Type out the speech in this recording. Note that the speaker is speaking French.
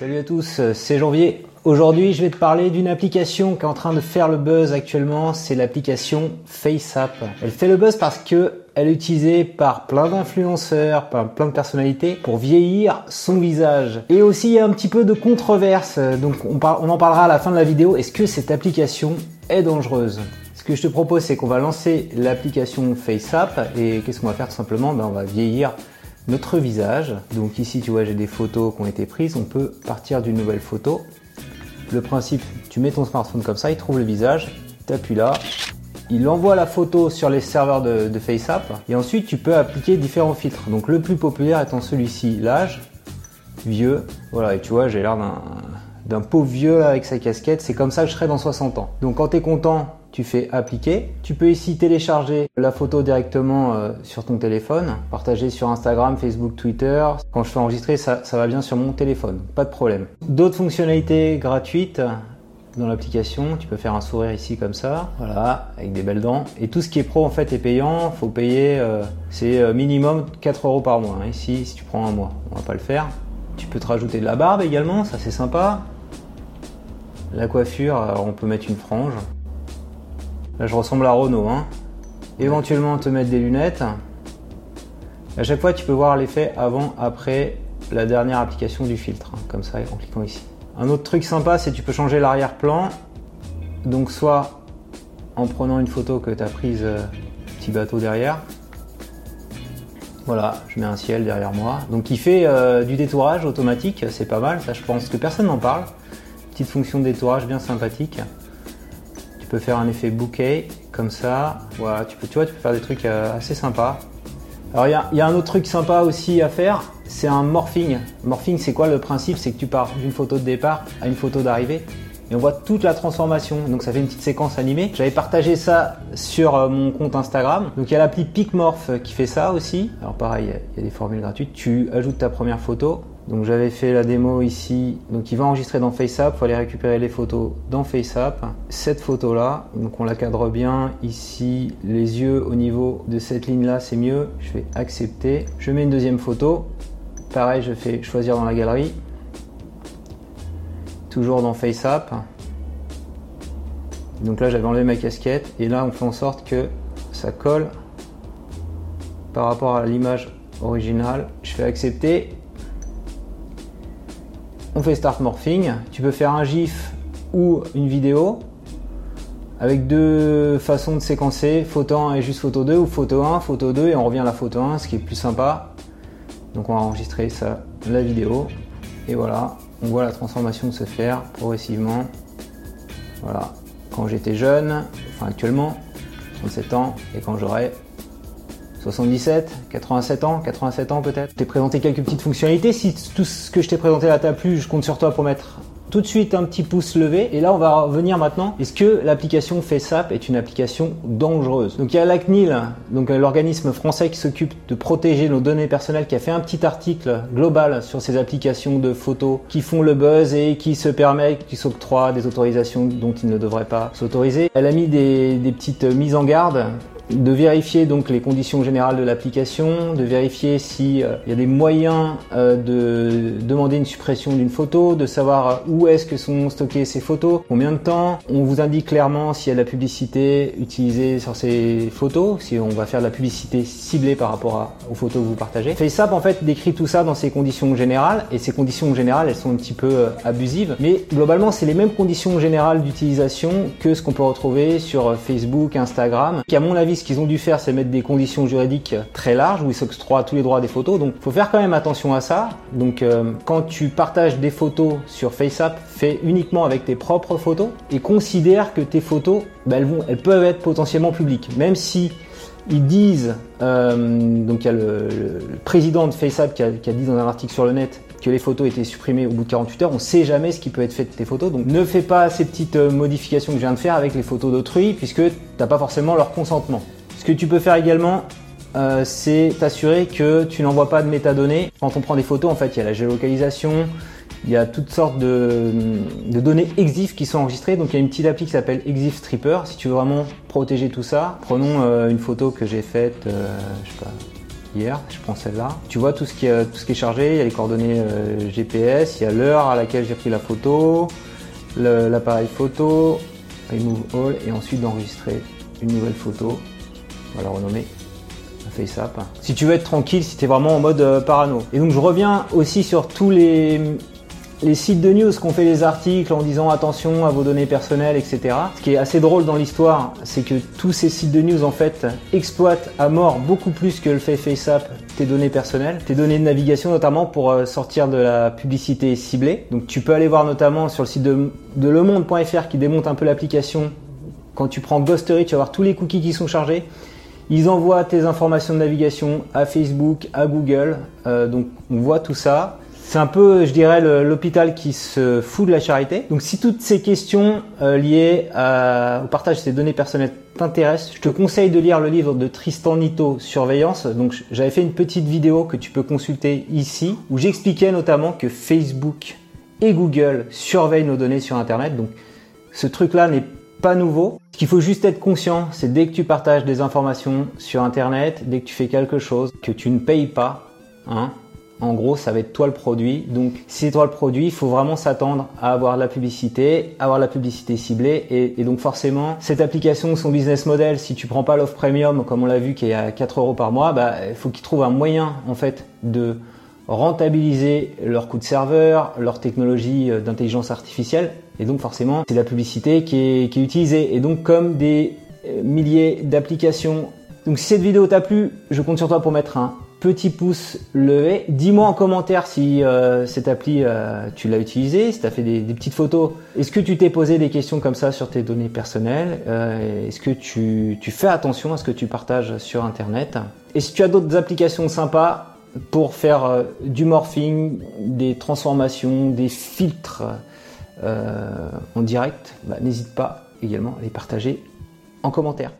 Salut à tous, c'est Janvier. Aujourd'hui, je vais te parler d'une application qui est en train de faire le buzz actuellement, c'est l'application FaceApp. Elle fait le buzz parce que elle est utilisée par plein d'influenceurs, par plein de personnalités pour vieillir son visage. Et aussi, il y a un petit peu de controverse, donc on, on en parlera à la fin de la vidéo. Est-ce que cette application est dangereuse? Ce que je te propose, c'est qu'on va lancer l'application FaceApp et qu'est-ce qu'on va faire tout simplement? Ben, On va vieillir notre visage. Donc ici, tu vois, j'ai des photos qui ont été prises. On peut partir d'une nouvelle photo. Le principe, tu mets ton smartphone comme ça, il trouve le visage, tu appuies là, il envoie la photo sur les serveurs de, de, FaceApp et ensuite tu peux appliquer différents filtres. Donc le plus populaire étant celui-ci, l'âge, vieux. Voilà, et tu vois, j'ai l'air d'un pauvre vieux avec sa casquette. C'est comme ça que je serai dans 60 ans. Donc quand tu es content, tu fais appliquer. Tu peux ici télécharger la photo directement euh, sur ton téléphone, partager sur Instagram, Facebook, Twitter. Quand je fais enregistrer, ça, va bien sur mon téléphone, pas de problème. D'autres fonctionnalités gratuites dans l'application, tu peux faire un sourire ici comme ça, voilà, avec des belles dents. Et tout ce qui est pro en fait est payant, faut payer, euh, c'est euh, minimum 4 euros par mois. Hein. Ici, si tu prends un mois, on va pas le faire. Tu peux te rajouter de la barbe également, ça c'est sympa. La coiffure, on peut mettre une frange. Là, je ressemble à Renault. Hein. Éventuellement, te mettre des lunettes. À chaque fois, tu peux voir l'effet avant, après la dernière application du filtre, hein, comme ça, en cliquant ici. Un autre truc sympa, c'est que tu peux changer l'arrière-plan. Donc, soit en prenant une photo que tu as prise euh, petit bateau derrière. Voilà, je mets un ciel derrière moi. Donc, il fait euh, du détourage automatique, c'est pas mal. Ça, je pense que personne n'en parle. Petite fonction de détourage bien sympathique peux faire un effet bouquet comme ça. Voilà, tu peux, tu vois, tu peux faire des trucs euh, assez sympas. Alors il y, y a, un autre truc sympa aussi à faire, c'est un morphing. Morphing, c'est quoi le principe? C'est que tu pars d'une photo de départ à une photo d'arrivée et on voit toute la transformation. Donc ça fait une petite séquence animée. J'avais partagé ça sur euh, mon compte Instagram. Donc il y a l'appli PicMorph qui fait ça aussi. Alors pareil, il y a des formules gratuites. Tu ajoutes ta première photo, donc j'avais fait la démo ici, donc il va enregistrer dans FaceApp, il faut aller récupérer les photos dans FaceApp. Cette photo là, donc on la cadre bien, ici les yeux au niveau de cette ligne là c'est mieux, je fais accepter. Je mets une deuxième photo, pareil je fais choisir dans la galerie, toujours dans FaceApp. Donc là j'avais enlevé ma casquette et là on fait en sorte que ça colle par rapport à l'image originale. Je fais accepter on fait Start Morphing. Tu peux faire un GIF ou une vidéo avec deux façons de séquencer, photo 1 et juste photo 2 ou photo 1, photo 2 et on revient à la photo 1, ce qui est plus sympa. Donc on va enregistrer ça, la vidéo et voilà, on voit la transformation se faire progressivement. Voilà, quand j'étais jeune, enfin actuellement, 37 ans et quand j'aurai 77, 87 ans, 87 ans peut-être. Je t'ai présenté quelques petites fonctionnalités. Si tout ce que je t'ai présenté là t'a plu, je compte sur toi pour mettre tout de suite un petit pouce levé. Et là, on va revenir maintenant. Est-ce que l'application FaceApp est une application dangereuse? Donc il y a l'ACNIL, donc l'organisme français qui s'occupe de protéger nos données personnelles, qui a fait un petit article global sur ces applications de photos qui font le buzz et qui se permettent, qui s'octroient des autorisations dont ils ne devraient pas s'autoriser. Elle a mis des petites mises en garde de vérifier donc les conditions générales de l'application, de vérifier s'il euh, y a des moyens euh, de demander une suppression d'une photo, de savoir euh, où est-ce que sont stockées ces photos, combien de temps. On vous indique clairement s'il y a de la publicité utilisée sur ces photos, si on va faire de la publicité ciblée par rapport aux photos que vous partagez. FaceApp en fait décrit tout ça dans ses conditions générales et ces conditions générales elles sont un petit peu abusives, mais globalement c'est les mêmes conditions générales d'utilisation que ce qu'on peut retrouver sur Facebook, Instagram, qui à mon avis ce qu'ils ont dû faire, c'est mettre des conditions juridiques très larges où ils s'octroient tous les droits des photos. Donc, faut faire quand même attention à ça. Donc, euh, quand tu partages des photos sur FaceApp, fais uniquement avec tes propres photos et considère que tes photos, bah, elles, vont, elles peuvent être potentiellement publiques, même si ils disent, euh, donc il y a le, président de FaceApp qui a, dit dans un article sur le net que les photos étaient supprimées au bout de 48 heures. On ne sait jamais ce qui peut être fait de tes photos. Donc ne fais pas ces petites euh, modifications que je viens de faire avec les photos d'autrui puisque tu n'as pas forcément leur consentement. Ce que tu peux faire également, euh, c'est t'assurer que tu n'envoies pas de métadonnées. Quand on prend des photos, en fait, il y a la géolocalisation, il y a toutes sortes de, données EXIF qui sont enregistrées. Donc il y a une petite appli qui s'appelle EXIF Stripper. Si tu veux vraiment protéger tout ça, prenons euh, une photo que j'ai faite, euh, je sais pas, hier, je prends celle-là. Tu vois tout ce qui est, tout ce qui est chargé, il y a les coordonnées euh, GPS, il y a l'heure à laquelle j'ai pris la photo, l'appareil photo, remove all et ensuite d'enregistrer une nouvelle photo. On va la renommer FaceApp. Si tu veux être tranquille, si tu es vraiment en mode euh, parano. Et donc je reviens aussi sur tous les les sites de news qu'on fait des articles en disant attention à vos données personnelles, etc. Ce qui est assez drôle dans l'histoire, c'est que tous ces sites de news en fait exploitent à mort beaucoup plus que le fait FaceApp tes données personnelles, tes données de navigation notamment pour euh, sortir de la publicité ciblée. Donc tu peux aller voir notamment sur le site de, de lemonde.fr qui démonte un peu l'application. Quand tu prends Ghostery, tu vas voir tous les cookies qui sont chargés. Ils envoient tes informations de navigation à Facebook, à Google. Euh, donc on voit tout ça. C'est un peu, je dirais, l'hôpital qui se fout de la charité. Donc si toutes ces questions euh, liées au partage de ces données personnelles t'intéressent, je te conseille de lire le livre de Tristan Nito, Surveillance. Donc j'avais fait une petite vidéo que tu peux consulter ici, où j'expliquais notamment que Facebook et Google surveillent nos données sur Internet. Donc ce truc-là n'est pas nouveau. Ce qu'il faut juste être conscient, c'est dès que tu partages des informations sur Internet, dès que tu fais quelque chose que tu ne payes pas, hein, en gros, ça va être toi le produit. Donc, si c'est toi le produit, il faut vraiment s'attendre à avoir de la publicité, avoir la publicité ciblée. Et, donc, forcément, cette application, son business model, si tu prends pas l'offre premium, comme on l'a vu, qui est à 4 euros par mois, bah, il faut qu'ils trouvent un moyen, en fait, de rentabiliser leur coût de serveur, leur technologie euh, d'intelligence artificielle. Et donc, forcément, c'est la publicité qui est, qui est utilisée. Et donc, comme des euh, milliers d'applications. Donc, si cette vidéo t'a plu, je compte sur toi pour mettre un petit pouce levé. Dis-moi en commentaire si euh, cette appli, euh, tu l'as utilisée, si tu as fait des, petites photos. Est-ce que tu t'es posé des questions comme ça sur tes données personnelles euh, Est-ce que tu, fais attention à ce que tu partages sur Internet? Et si tu as d'autres applications sympas pour faire du morphing, des transformations, des filtres en direct, bah, n'hésite pas également à les partager en commentaire.